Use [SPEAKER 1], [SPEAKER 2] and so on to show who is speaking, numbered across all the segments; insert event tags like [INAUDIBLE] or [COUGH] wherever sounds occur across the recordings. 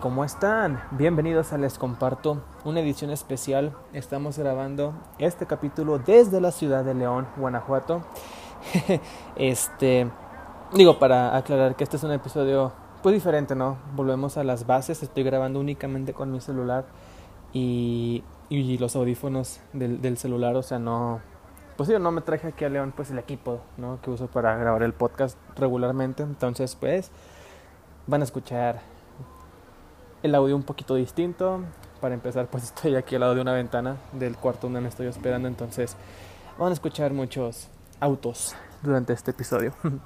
[SPEAKER 1] ¿cómo están? Bienvenidos a Les Comparto, una edición especial. Estamos grabando este capítulo desde la ciudad de León, Guanajuato. [LAUGHS] este, digo, para aclarar que este es un episodio pues diferente, ¿no? Volvemos a las bases. Estoy grabando únicamente con mi celular y, los audífonos del, del celular, o sea, no, pues yo no me traje aquí a León pues el equipo ¿no? que uso para grabar el podcast regularmente entonces pues van a escuchar el audio un poquito distinto. Para empezar pues [LAUGHS] estoy aquí al lado de una ventana del cuarto donde me estoy hospedando. Entonces van a escuchar muchos autos durante este episodio. [LAUGHS]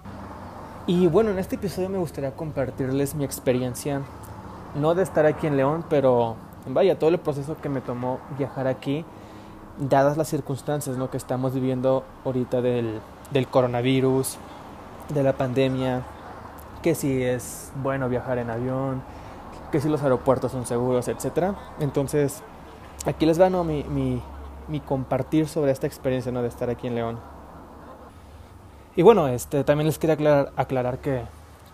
[SPEAKER 1] Y bueno en este episodio me gustaría compartirles mi experiencia no de estar aquí en León pero vaya todo el proceso que me tomó viajar aquí dadas las circunstancias ¿no? que estamos viviendo ahorita del, del coronavirus, de la pandemia, que si es bueno viajar en avión, que si los aeropuertos son seguros, etc. Entonces, aquí les va ¿no? mi, compartir sobre esta experiencia ¿no? de estar aquí en León. Y bueno, este, también les quería aclarar, que,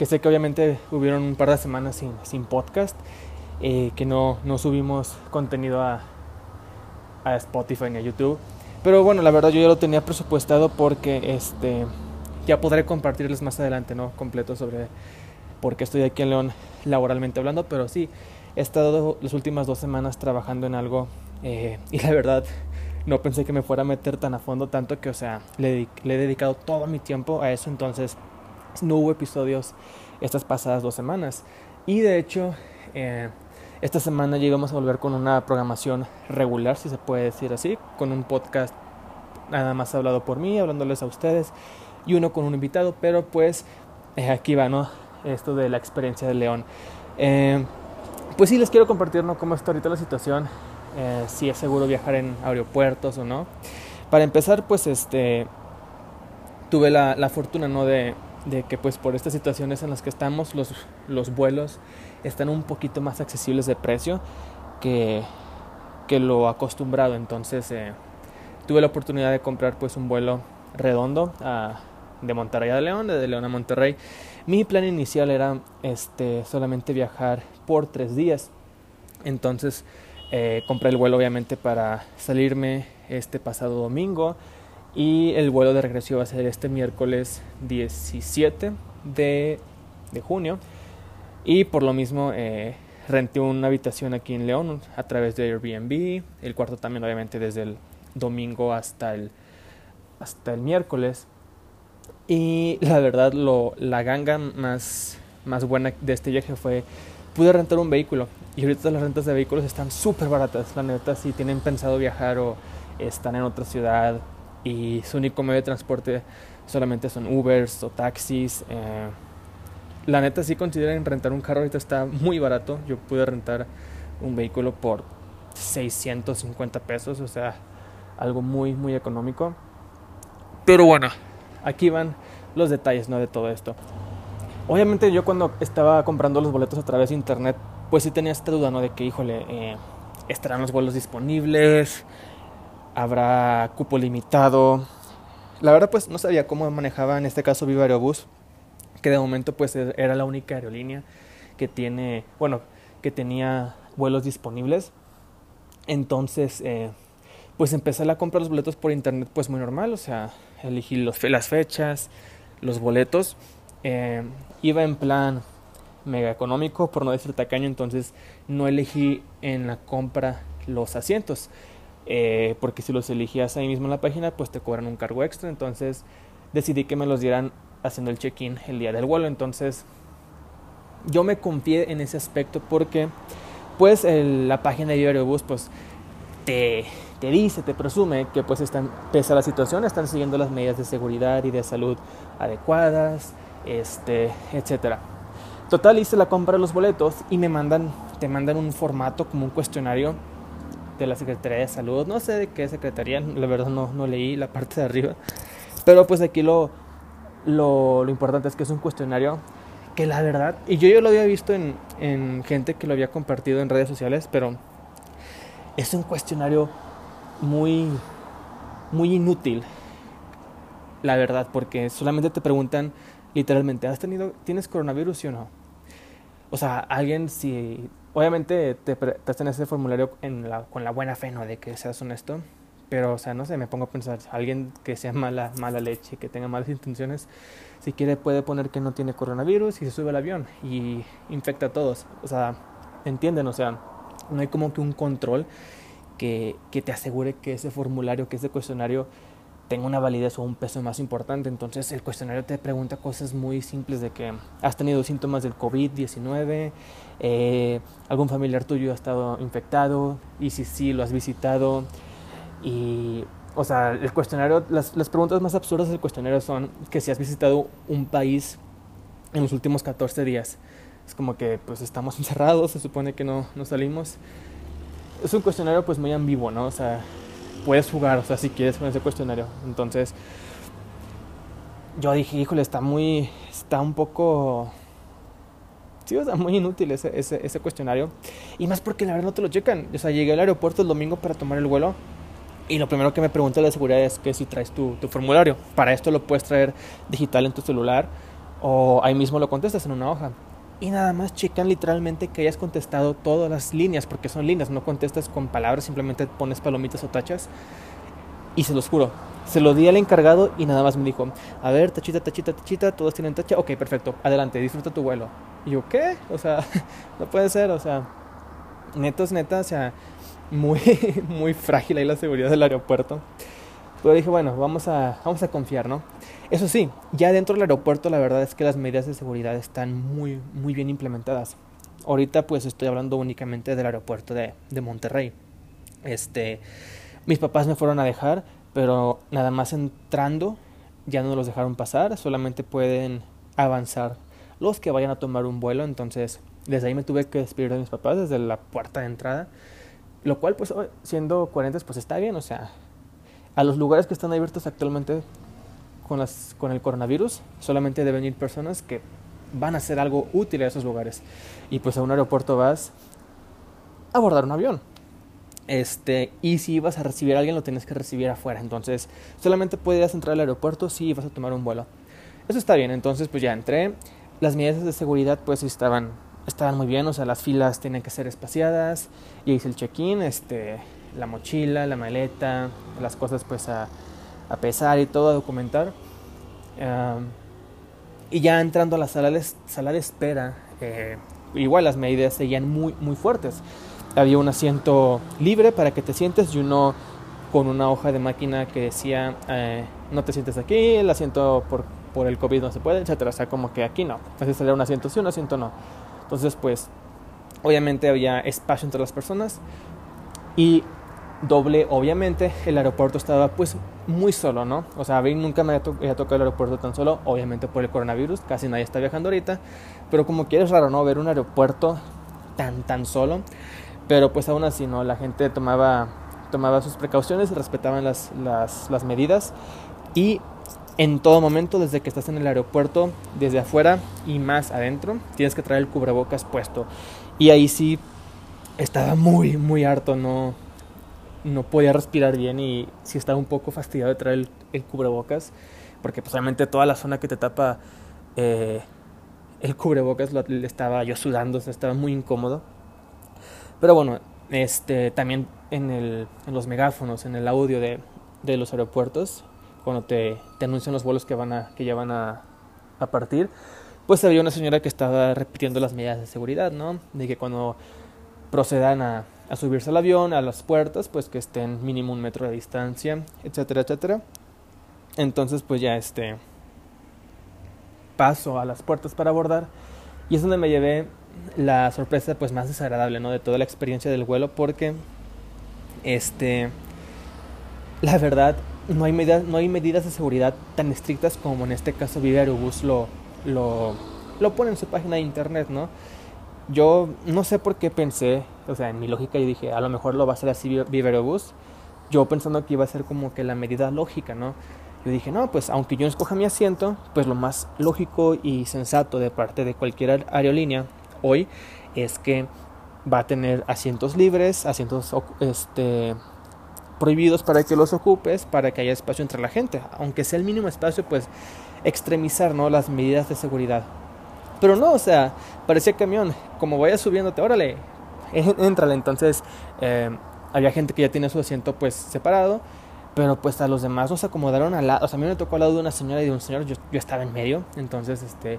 [SPEAKER 1] sé que obviamente hubieron un par de semanas sin, sin podcast, eh, que no, no subimos contenido a, a Spotify ni a YouTube. Pero bueno, la verdad yo ya lo tenía presupuestado porque este ya podré compartirles más adelante, ¿no? Completo sobre por qué estoy aquí en León laboralmente hablando, pero sí, he estado las últimas dos semanas trabajando en algo eh, y la verdad no pensé que me fuera a meter tan a fondo tanto que, o sea, le, le he dedicado todo mi tiempo a eso, entonces no hubo episodios estas pasadas dos semanas. Y de hecho, eh, esta semana llegamos a volver con una programación regular, si se puede decir así, con un podcast nada más hablado por mí, hablándoles a ustedes, y uno con un invitado, pero pues eh, aquí va, ¿no? Esto de la experiencia de León. Eh, pues sí, les quiero compartir, ¿no? Cómo está ahorita la situación, eh, si es seguro viajar en aeropuertos o no. Para empezar, pues este, tuve la, la fortuna, ¿no? De, de que pues por estas situaciones en las que estamos los, los vuelos están un poquito más accesibles de precio que, que lo acostumbrado entonces eh, tuve la oportunidad de comprar pues un vuelo redondo a, de Monterrey a León de León a Monterrey mi plan inicial era este solamente viajar por tres días entonces eh, compré el vuelo obviamente para salirme este pasado domingo y el vuelo de regreso va a ser este miércoles 17 de, de junio. Y por lo mismo eh, renté una habitación aquí en León a través de Airbnb. El cuarto también obviamente desde el domingo hasta el, hasta el miércoles. Y la verdad lo, la ganga más, más buena de este viaje fue pude rentar un vehículo. Y ahorita las rentas de vehículos están súper baratas. La neta, si tienen pensado viajar o están en otra ciudad y su único medio de transporte solamente son Ubers o taxis. Eh, la neta sí consideren rentar un carro ahorita está muy barato. Yo pude rentar un vehículo por 650 pesos, o sea, algo muy muy económico. Pero bueno, aquí van los detalles, ¿no? de todo esto. Obviamente yo cuando estaba comprando los boletos a través de internet, pues sí tenía esta duda, ¿no? De que, híjole, eh, estarán los vuelos disponibles, habrá cupo limitado. La verdad pues no sabía cómo manejaba en este caso Viva Aerobús, que de momento pues e-, era la única aerolínea que tiene, bueno, que tenía vuelos disponibles. Entonces, eh, pues empecé a comprar los boletos por internet pues muy normal, o sea, elegí los, las fechas, los boletos. Eh, iba en plan mega económico, por no decir tacaño, entonces no elegí en la compra los asientos. Eh, porque si los elegías ahí mismo en la página, pues te cobran un cargo extra. Entonces decidí que me los dieran haciendo el check-in el día del vuelo. Entonces yo me confié en ese aspecto porque pues la página de Aerobús pues te, te dice, te presume que pues están, pese a la situación, están siguiendo las medidas de seguridad y de salud adecuadas, este, etcétera. Total, hice la compra de los boletos y me mandan, te mandan un formato como un cuestionario de la Secretaría de Salud. No sé de qué secretaría, la verdad no, no leí la parte de arriba. Pero pues aquí lo, lo, lo, importante es que es un cuestionario que la verdad, y yo ya lo había visto en, en gente que lo había compartido en redes sociales, pero es un cuestionario muy, muy inútil, la verdad, porque solamente te preguntan literalmente, ¿has tenido, tienes coronavirus o no? o sea, alguien si, obviamente te, te hacen ese formulario con la buena fe, ¿no? De que seas honesto, pero, o sea, no sé, me pongo a pensar, alguien que sea mala, mala leche, que tenga malas intenciones, si quiere puede poner que no tiene coronavirus y se sube al avión y infecta a todos. O sea, entienden, o sea, no hay como que un control que, que te asegure que ese formulario, que ese cuestionario tenga una validez o un peso más importante. Entonces el cuestionario te pregunta cosas muy simples de que has tenido síntomas del COVID-19, eh, algún familiar tuyo ha estado infectado y si sí lo has visitado. Y, o sea, el cuestionario, las, las preguntas más absurdas del cuestionario son que si has visitado un país en los últimos 14 días. Es como que pues estamos [LAUGHS] encerrados, se supone que no, no salimos. Es un cuestionario pues muy ambiguo, ¿no? O sea, puedes jugar, o sea, si quieres con ese cuestionario. Entonces, yo dije, híjole, está muy, está un poco, sí, o sea, muy inútil ese, ese, ese cuestionario. Y más porque la verdad no te lo checan. O sea, llegué al aeropuerto el domingo para tomar el vuelo. Y lo primero que me pregunta la seguridad es que si traes tu, tu formulario. Para esto lo puedes traer digital en tu celular o ahí mismo lo contestas en una hoja y nada más checan literalmente que hayas contestado todas las líneas, porque son líneas, no contestas con palabras, simplemente pones palomitas o tachas. Y se los juro, se lo di al encargado y nada más me dijo, a ver, tachita, tachita, tachita, todos tienen tacha, ok, perfecto, adelante, disfruta tu vuelo. Y yo, ¿qué? O sea, [LAUGHS] no puede ser, o sea, netos, neta, o sea, muy, [LAUGHS] muy frágil ahí la seguridad del aeropuerto. Pero dije, bueno, vamos a, vamos a confiar, ¿no? Eso sí, ya dentro del aeropuerto la verdad es que las medidas de seguridad están muy, muy bien implementadas. Ahorita pues estoy hablando únicamente del aeropuerto de, de Monterrey. Este, mis papás me fueron a dejar, pero nada más entrando ya no los dejaron pasar, solamente pueden avanzar los que vayan a tomar un vuelo, entonces desde ahí me tuve que despedir de mis papás desde la puerta de entrada, lo cual pues siendo 40 pues está bien, o sea, a los lugares que están abiertos actualmente con, las, con el coronavirus, solamente deben ir personas que van a hacer algo útil a esos lugares. Y pues a un aeropuerto vas a abordar un avión. Este, y si vas a recibir a alguien, lo tienes que recibir afuera. Entonces, solamente puedes entrar al aeropuerto si vas a tomar un vuelo. Eso está bien. Entonces, pues ya entré. Las medidas de seguridad, pues estaban, estaban muy bien. O sea, las filas tienen que ser espaciadas. Y hice el check-in. Este, la mochila, la maleta, las cosas pues a, a pesar y todo, a documentar. y ya entrando a la sala de, sala de espera, eh, igual las medidas seguían muy, muy fuertes. Había un asiento libre para que te sientes y uno con una hoja de máquina que decía eh, no te sientes aquí, el asiento por, por el COVID no se puede, etcétera. O sea, como que aquí no. Entonces era un asiento sí, un asiento no. Entonces, pues, obviamente había espacio entre las personas y doble, obviamente, el aeropuerto estaba pues muy solo, ¿no? O sea, a mí nunca me había, tocado el aeropuerto tan solo, obviamente por el coronavirus, casi nadie está viajando ahorita, pero como que es raro, ¿no? Ver un aeropuerto tan, tan solo, pero pues aún así, ¿no? La gente tomaba, tomaba sus precauciones, respetaban las, las, las medidas y en todo momento, desde que estás en el aeropuerto, desde afuera y más adentro, tienes que traer el cubrebocas puesto. Y ahí sí estaba muy, muy harto, ¿no? No podía respirar bien y sí estaba un poco fastidiado de traer el, cubrebocas, porque pues toda la zona que te tapa eh, el cubrebocas lo, estaba yo sudando, estaba muy incómodo. Pero bueno, este, también en, el, en los megáfonos, en el audio de, de los aeropuertos, cuando te, te, anuncian los vuelos que, van a, que ya van a, a partir, pues había una señora que estaba repitiendo las medidas de seguridad, ¿no? De que cuando procedan a a subirse al avión, a las puertas, pues que estén mínimo un metro de distancia, etcétera, etcétera. Entonces, pues ya este paso a las puertas para abordar y es donde me llevé la sorpresa pues más desagradable, ¿no? De toda la experiencia del vuelo porque este la verdad no hay medidas no hay medidas de seguridad tan estrictas como en este caso Vive Aerobús lo lo lo pone en su página de internet, ¿no? yo no sé por qué pensé, o sea, en mi lógica yo dije, a lo mejor lo va a hacer así Viverobus, yo pensando que iba a ser como que la medida lógica, ¿no? Yo dije, no, pues aunque yo escoja mi asiento, pues lo más lógico y sensato de parte de cualquier aerolínea hoy es que va a tener asientos libres, asientos este, prohibidos para que los ocupes, para que haya espacio entre la gente. Aunque sea el mínimo espacio, pues extremizar ¿no? las medidas de seguridad. Pero no, o sea, parecía camión. Como vayas subiéndote, órale, entrale. Entonces, eh, había gente que ya tiene su asiento pues separado. Pero pues a los demás nos acomodaron al lado. O sea, a mí me tocó al lado de una señora y de un señor. Yo, yo estaba en medio. Entonces, este.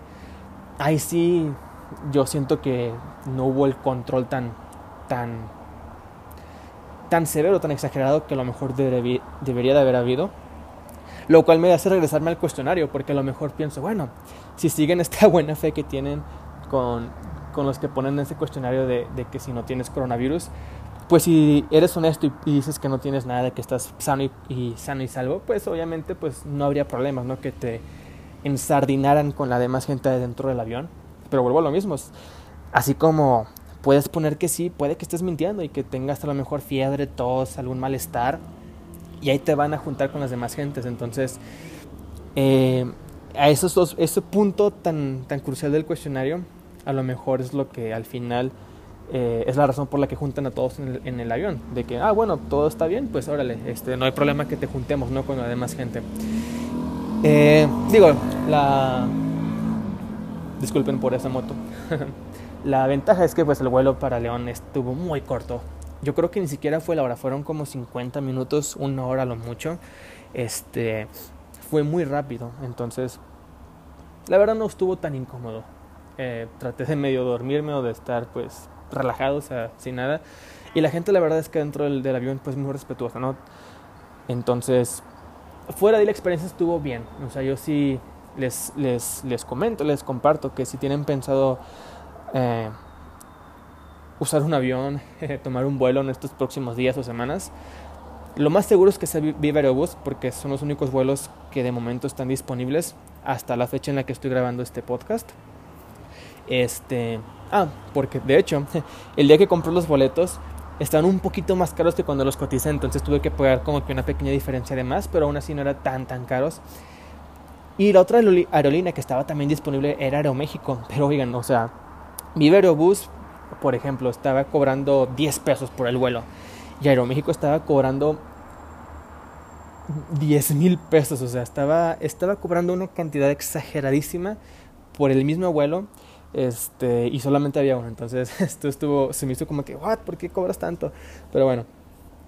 [SPEAKER 1] Ahí sí. Yo siento que no hubo el control tan. tan. tan severo, tan exagerado que a lo mejor debería de haber habido. Lo cual me hace regresarme al cuestionario, porque a lo mejor pienso, bueno, si siguen esta [LAUGHS] buena fe que tienen con, con los que ponen ese cuestionario de, que si no tienes coronavirus, pues si eres honesto y, dices que no tienes nada, que estás sano y, sano y salvo, pues obviamente pues no habría problemas, ¿no? Que te ensardinaran con la demás gente dentro del avión. Pero vuelvo a lo mismo, así como puedes poner que sí, puede que estés mintiendo y que tengas a lo mejor fiebre, tos, algún malestar, y ahí te van a juntar con las demás gentes. Entonces, eh, a esos dos, ese punto tan, tan crucial del cuestionario, a lo mejor es lo que al final eh, es la razón por la que juntan a todos en el, avión. De que, ah, bueno, todo está bien, pues órale, este, no hay problema que te juntemos, ¿no? Con la demás gente. Eh, digo, la... Disculpen por esa moto. [LAUGHS] la ventaja es que pues el vuelo para León estuvo muy corto. Yo creo que ni siquiera fue la hora, fueron como 50 minutos, una hora lo mucho. Este fue muy rápido, entonces la verdad no estuvo tan incómodo. Eh, traté de medio dormirme o de estar pues relajado, o sea, sin nada. Y la gente la verdad es que dentro del, avión pues muy respetuosa, ¿no? Entonces, fuera de la experiencia estuvo bien. O sea, yo sí les, les, les comento, les comparto que si tienen pensado eh, usar un avión, [LAUGHS] tomar un vuelo en estos próximos días o semanas. Lo más seguro es que sea Viva Aerobus porque son los únicos vuelos que de momento están disponibles hasta la fecha en la que estoy grabando este podcast. Este, ah, porque de hecho, [LAUGHS] el día que compré los boletos estaban un poquito más caros que cuando los coticé, entonces tuve que pagar como que una pequeña diferencia de más, pero aún así no era tan tan caros. Y la otra aerolínea que estaba también disponible era Aeroméxico, pero oigan, o sea, Viva Aerobus por ejemplo, estaba cobrando 10 pesos por el vuelo y Aeroméxico estaba cobrando 10 mil pesos, o sea, estaba, estaba cobrando una cantidad exageradísima por el mismo vuelo este, y solamente había uno. Entonces, [LAUGHS] esto estuvo, se me hizo como que, ¿what? ¿Por qué cobras tanto? Pero bueno,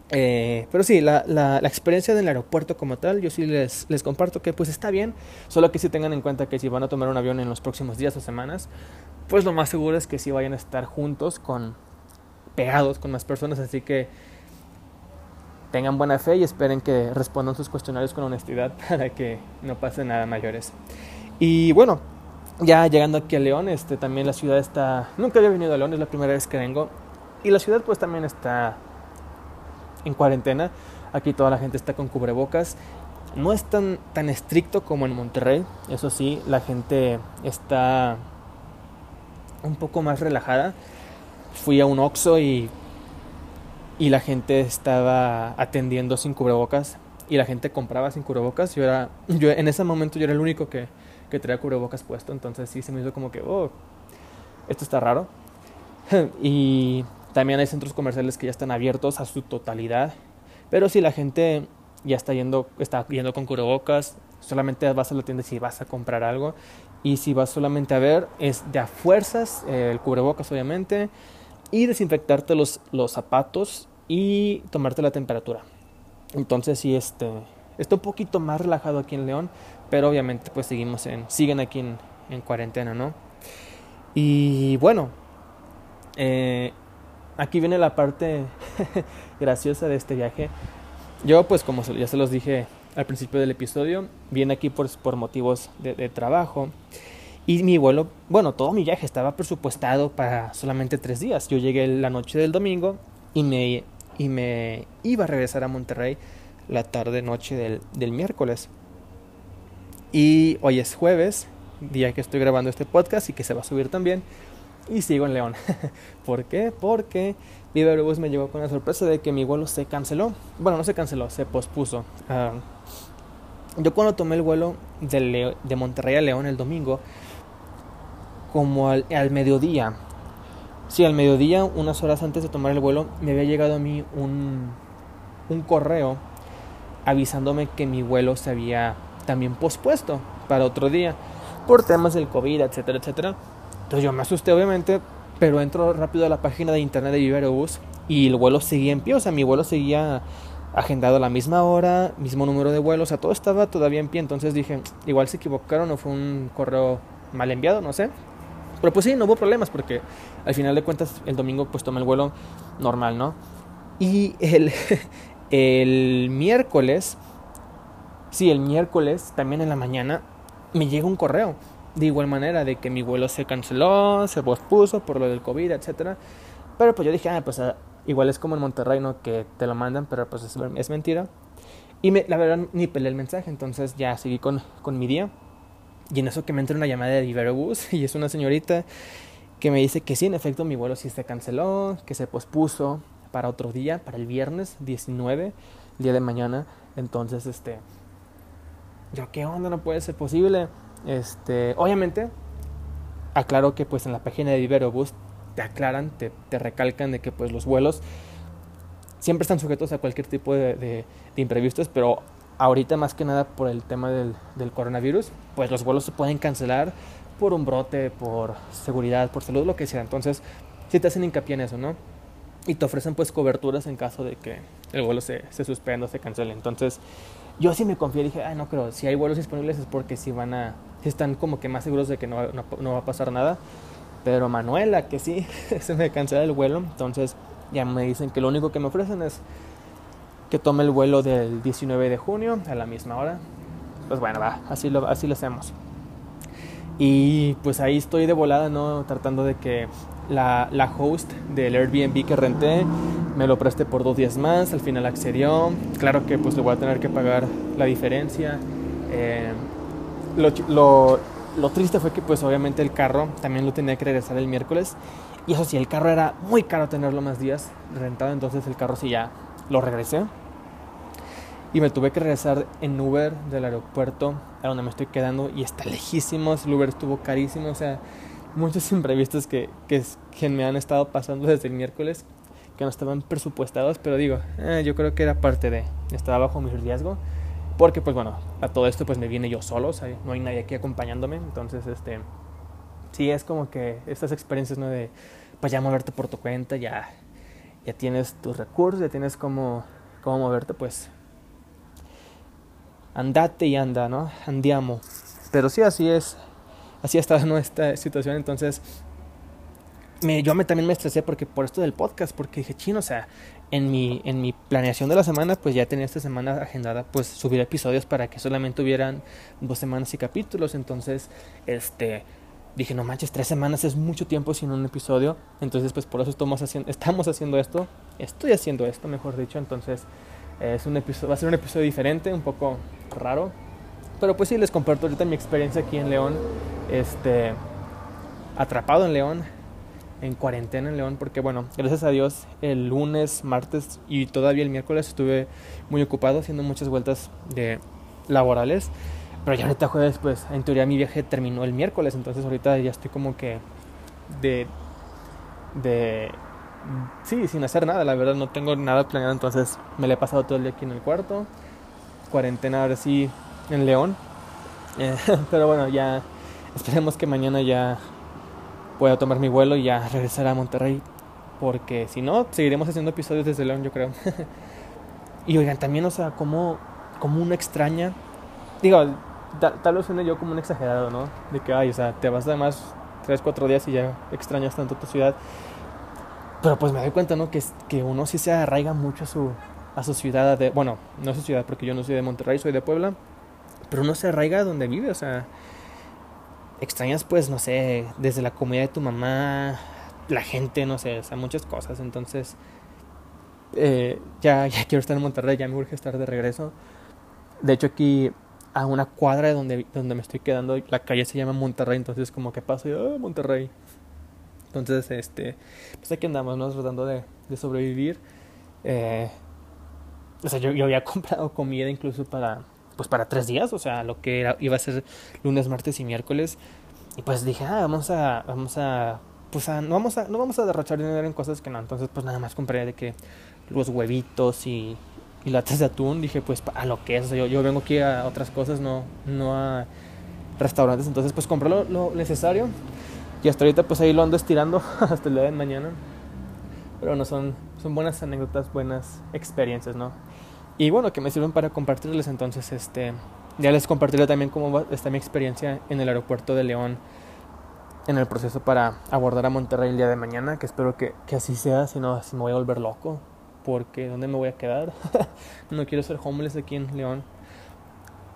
[SPEAKER 1] eh, pero sí, la, la, experiencia del aeropuerto como tal, yo sí les, les comparto que pues está bien, solo que sí tengan en cuenta que si van a tomar un avión en los próximos días o semanas, pues lo más seguro es que sí vayan a estar juntos con pegados con más personas, así que tengan buena fe y esperen que respondan sus cuestionarios con honestidad [LAUGHS] para que no pase nada mayores. Y bueno, ya llegando aquí a León, este también la ciudad está, nunca había venido a León, es la primera vez que vengo y la ciudad pues también está en cuarentena. Aquí toda la gente está con cubrebocas. No es tan, tan estricto como en Monterrey. Eso sí, la gente está un poco más relajada. Fui a un Oxxo y, y la gente estaba atendiendo sin cubrebocas y la gente compraba sin cubrebocas. Yo era, yo en ese momento yo era el único que, que traía cubrebocas puesto, entonces sí se me hizo como que, oh, esto está raro. [LAUGHS] y también hay centros comerciales que ya están abiertos a su totalidad, pero si la gente ya está yendo, está yendo con cubrebocas, solamente vas a la tienda si vas a comprar algo y si vas solamente a ver, es de a fuerzas, eh, el cubrebocas obviamente, y desinfectarte los, los zapatos y tomarte la temperatura. Entonces sí, este, está un poquito más relajado aquí en León, pero obviamente pues seguimos en, siguen aquí en, en cuarentena, ¿no? Y bueno, eh, aquí viene la parte [LAUGHS] graciosa de este viaje. Yo pues como ya se los dije al principio del episodio, viene aquí por, por motivos de, trabajo. Y mi vuelo, bueno, todo mi viaje estaba presupuestado para solamente tres días. Yo llegué la noche del domingo y me, y me iba a regresar a Monterrey la tarde noche del, del miércoles. Y hoy es jueves, día que estoy grabando este podcast y que se va a subir también. Y sigo en León. [LAUGHS] ¿Por qué? Porque Viva Aerobús me llegó con la sorpresa de que mi vuelo se canceló. Bueno, no se canceló, se pospuso. Ah, yo cuando tomé el vuelo de, de, Monterrey a León el domingo, como al, al, mediodía, sí, al mediodía, unas horas antes de tomar el vuelo, me había llegado a mí un, un correo avisándome que mi vuelo se había también pospuesto para otro día, por temas del COVID, etcétera, etcétera. Entonces yo me asusté obviamente, pero entro rápido a la página de internet de Iberobús y el vuelo seguía en pie, o sea, mi vuelo seguía agendado a la misma hora, mismo número de vuelos, o sea, todo estaba todavía en pie, entonces dije, igual se equivocaron o fue un correo mal enviado, no sé. Pero pues sí, no hubo problemas porque al final de cuentas el domingo pues tomé el vuelo normal, ¿no? Y el, [LAUGHS] el miércoles, sí, el miércoles, también en la mañana, me llega un correo. De igual manera, de que mi vuelo se canceló, se pospuso por lo del COVID, etcétera. Pero pues yo dije, ah, pues ah, igual es como en Monterrey, ¿no? Que te lo mandan, pero pues es, mentira. Y me, la verdad ni peleé el mensaje, entonces ya seguí con, con mi día. Y en eso que me entra una llamada de Iberobús [LAUGHS] y es una señorita que me dice que sí, en efecto, mi vuelo sí se canceló, que se pospuso para otro día, para el viernes 19, el día de mañana. Entonces, este, yo, ¿qué onda? No puede ser posible. Este, obviamente, aclaro que pues en la página de Iberobús te aclaran, te, te, recalcan de que pues los vuelos siempre están sujetos a cualquier tipo de, de, imprevistos, pero ahorita más que nada por el tema del, del, coronavirus, pues los vuelos se pueden cancelar por un brote, por seguridad, por salud, lo que sea. Entonces, si te hacen hincapié en eso, ¿no? Y te ofrecen pues coberturas en caso de que el vuelo se, se suspenda o se cancele. Entonces, yo sí me confié, dije, ay, no creo, si hay vuelos disponibles es porque si van a, si están como que más seguros de que no, no, no va a pasar nada. Pero Manuela, que sí, [LAUGHS] se me cancela el vuelo. Entonces ya me dicen que lo único que me ofrecen es que tome el vuelo del 19 de junio a la misma hora. Pues bueno, va, así lo, así lo hacemos. Y pues ahí estoy de volada, ¿no? Tratando de que la, la host del Airbnb que renté me lo preste por dos días más. Al final accedió. Claro que pues le voy a tener que pagar la diferencia. Eh, lo, lo, lo triste fue que pues obviamente el carro también lo tenía que regresar el miércoles. Y eso sí, el carro era muy caro tenerlo más días rentado, entonces el carro sí ya lo regresé. Y me tuve que regresar en Uber del aeropuerto a donde me estoy quedando y está lejísimo, el Uber estuvo carísimo, o sea, muchos [LAUGHS] imprevistos que, que, que me han estado pasando desde el miércoles que no estaban presupuestados, pero digo, eh, yo creo que era parte de, estaba bajo mi riesgo porque pues bueno, a todo esto pues me viene yo solo, no hay nadie aquí acompañándome, entonces este sí es como que estas experiencias no de pues ya moverte por tu cuenta, ya ya tienes tus recursos, ya tienes cómo cómo moverte, pues andate y anda, ¿no? Andiamo. Pero sí así es así está [LAUGHS] nuestra situación, entonces me, yo me, también me estresé porque por esto del podcast, porque dije, chino, o sea, en mi, en mi planeación de la semana, pues ya tenía esta semana agendada, pues subir episodios para que solamente hubieran dos semanas y capítulos. Entonces, este, dije, no manches, tres semanas es mucho tiempo sin un episodio. Entonces, pues por eso estamos haciendo, estamos haciendo esto. Estoy haciendo esto, mejor dicho. Entonces, es un episodio, va a ser un episodio diferente, un poco raro. Pero pues sí, les comparto ahorita mi experiencia aquí en León. Este, atrapado en León en cuarentena en León porque bueno, gracias a Dios el lunes, martes y todavía el miércoles estuve muy ocupado haciendo muchas vueltas de laborales. Pero ya ahorita jueves pues en teoría mi viaje terminó el miércoles, entonces ahorita ya estoy como que de de sí, sin hacer nada, la verdad no tengo nada planeado, entonces me le he pasado todo el día aquí en el cuarto. Cuarentena ahora sí en León. [LAUGHS] Eh, pero bueno, ya esperemos que mañana ya pueda tomar mi vuelo y ya regresar a Monterrey. Porque si no, seguiremos haciendo episodios desde León, yo creo. [LAUGHS] y oigan, también, o sea, como, como una extraña. Digo, tal, vez suene yo como un exagerado, ¿no? De que, ay, o sea, te vas además 3, 4 días y ya extrañas tanto tu ciudad. Pero pues me doy cuenta, ¿no? Que, que uno sí se arraiga mucho a su, a su ciudad. Bueno, no a su ciudad, porque yo no soy de Monterrey, soy de Puebla. Pero uno se arraiga donde vive, o sea extrañas pues, no sé, desde la comida de tu mamá, la gente, no sé, o sea, muchas cosas. Entonces, eh, ya, ya quiero estar en Monterrey, ya me urge estar de regreso. De hecho, aquí a una cuadra de donde, donde me estoy quedando, la calle se llama Monterrey, entonces como que paso y, oh, Monterrey. Entonces, este, pues aquí andamos, ¿no? Tratando de, de sobrevivir. Eh, o sea, yo, yo había [LAUGHS] comprado comida incluso para, pues para tres días, o sea, lo que era, iba a ser lunes, martes y miércoles. Y pues dije, ah, vamos a, vamos a, pues a, no vamos a, no vamos a derrochar dinero en cosas que no. Entonces, pues nada más compré de que los huevitos y, y latas de atún. Dije, pues a lo que es, yo, yo vengo aquí a otras cosas, no, no a restaurantes. Entonces, pues compré lo, lo necesario. Y hasta ahorita pues ahí lo ando estirando [LAUGHS] hasta el día de mañana. Pero no son, son buenas anécdotas, buenas experiencias, ¿no? Y bueno, que me sirven para compartirles entonces, este, ya les compartiré también cómo está mi experiencia en el aeropuerto de León en el proceso para abordar a Monterrey el día de mañana, que espero que, que así sea, si no, si me voy a volver loco, porque ¿dónde me voy a quedar? [LAUGHS] no quiero ser homeless aquí en León.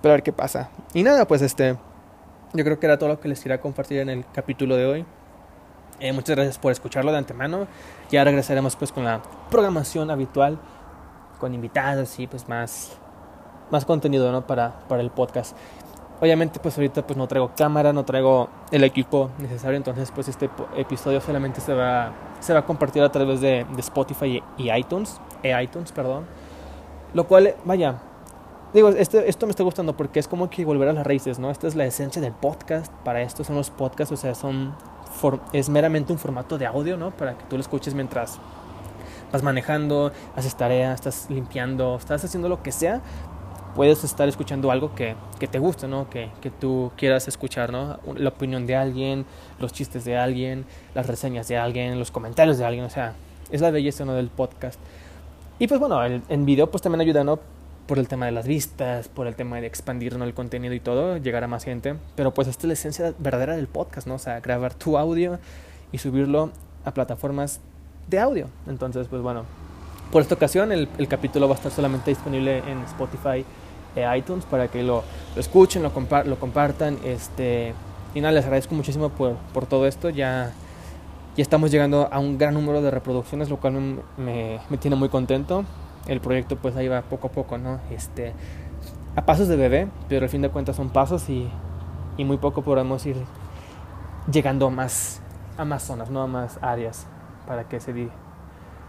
[SPEAKER 1] Pero a ver qué pasa. Y nada, pues este, yo creo que era todo lo que les quería compartir en el capítulo de hoy. Eh, muchas gracias por escucharlo de antemano. Ya regresaremos pues con la programación habitual, con invitados y pues más, más contenido ¿no? para, para el podcast. Obviamente pues ahorita pues no traigo cámara, no traigo el equipo necesario, entonces pues este episodio solamente se va, se va a compartir a través de, de Spotify y, iTunes, e iTunes, perdón. Lo cual, vaya, digo, este, esto me está gustando porque es como que volver a las raíces, ¿no? Esta es la esencia del podcast, para esto son los podcasts, o sea, son es meramente un formato de audio, ¿no? Para que tú lo escuches mientras vas manejando, haces tareas, estás limpiando, estás haciendo lo que sea, puedes estar escuchando algo que, que te guste, ¿no? Que, que, tú quieras escuchar, ¿no? La opinión de alguien, los chistes de alguien, las reseñas de alguien, los comentarios de alguien, o sea, es la belleza, ¿no? Del podcast. Y pues bueno, en video pues también ayuda, ¿no? Por el tema de las vistas, por el tema de expandir ¿no? el contenido y todo, llegar a más gente. Pero pues esta es la esencia verdadera del podcast, ¿no? O sea, grabar tu audio y subirlo a plataformas de audio. Entonces, pues bueno, por esta ocasión el, el capítulo va a estar solamente disponible en Spotify iTunes para que lo, lo escuchen, lo, lo compartan. Este, y nada, les agradezco muchísimo por, por todo esto. Ya, ya estamos llegando a un gran número de reproducciones, lo cual me, me, tiene muy contento. El proyecto pues ahí va poco a poco, ¿no? Este, a pasos de bebé, pero al fin de cuentas son pasos y, y muy poco podemos ir llegando a más, a más zonas, no a más áreas para que se, di,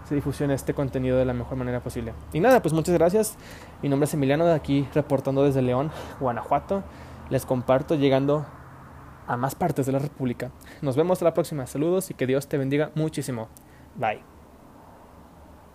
[SPEAKER 1] se difusione este contenido de la mejor manera posible. Y nada, pues muchas gracias. Mi nombre es Emiliano, de aquí reportando desde León, Guanajuato. Les comparto llegando a más partes de la República. Nos vemos la próxima. Saludos y que Dios te bendiga muchísimo. Bye.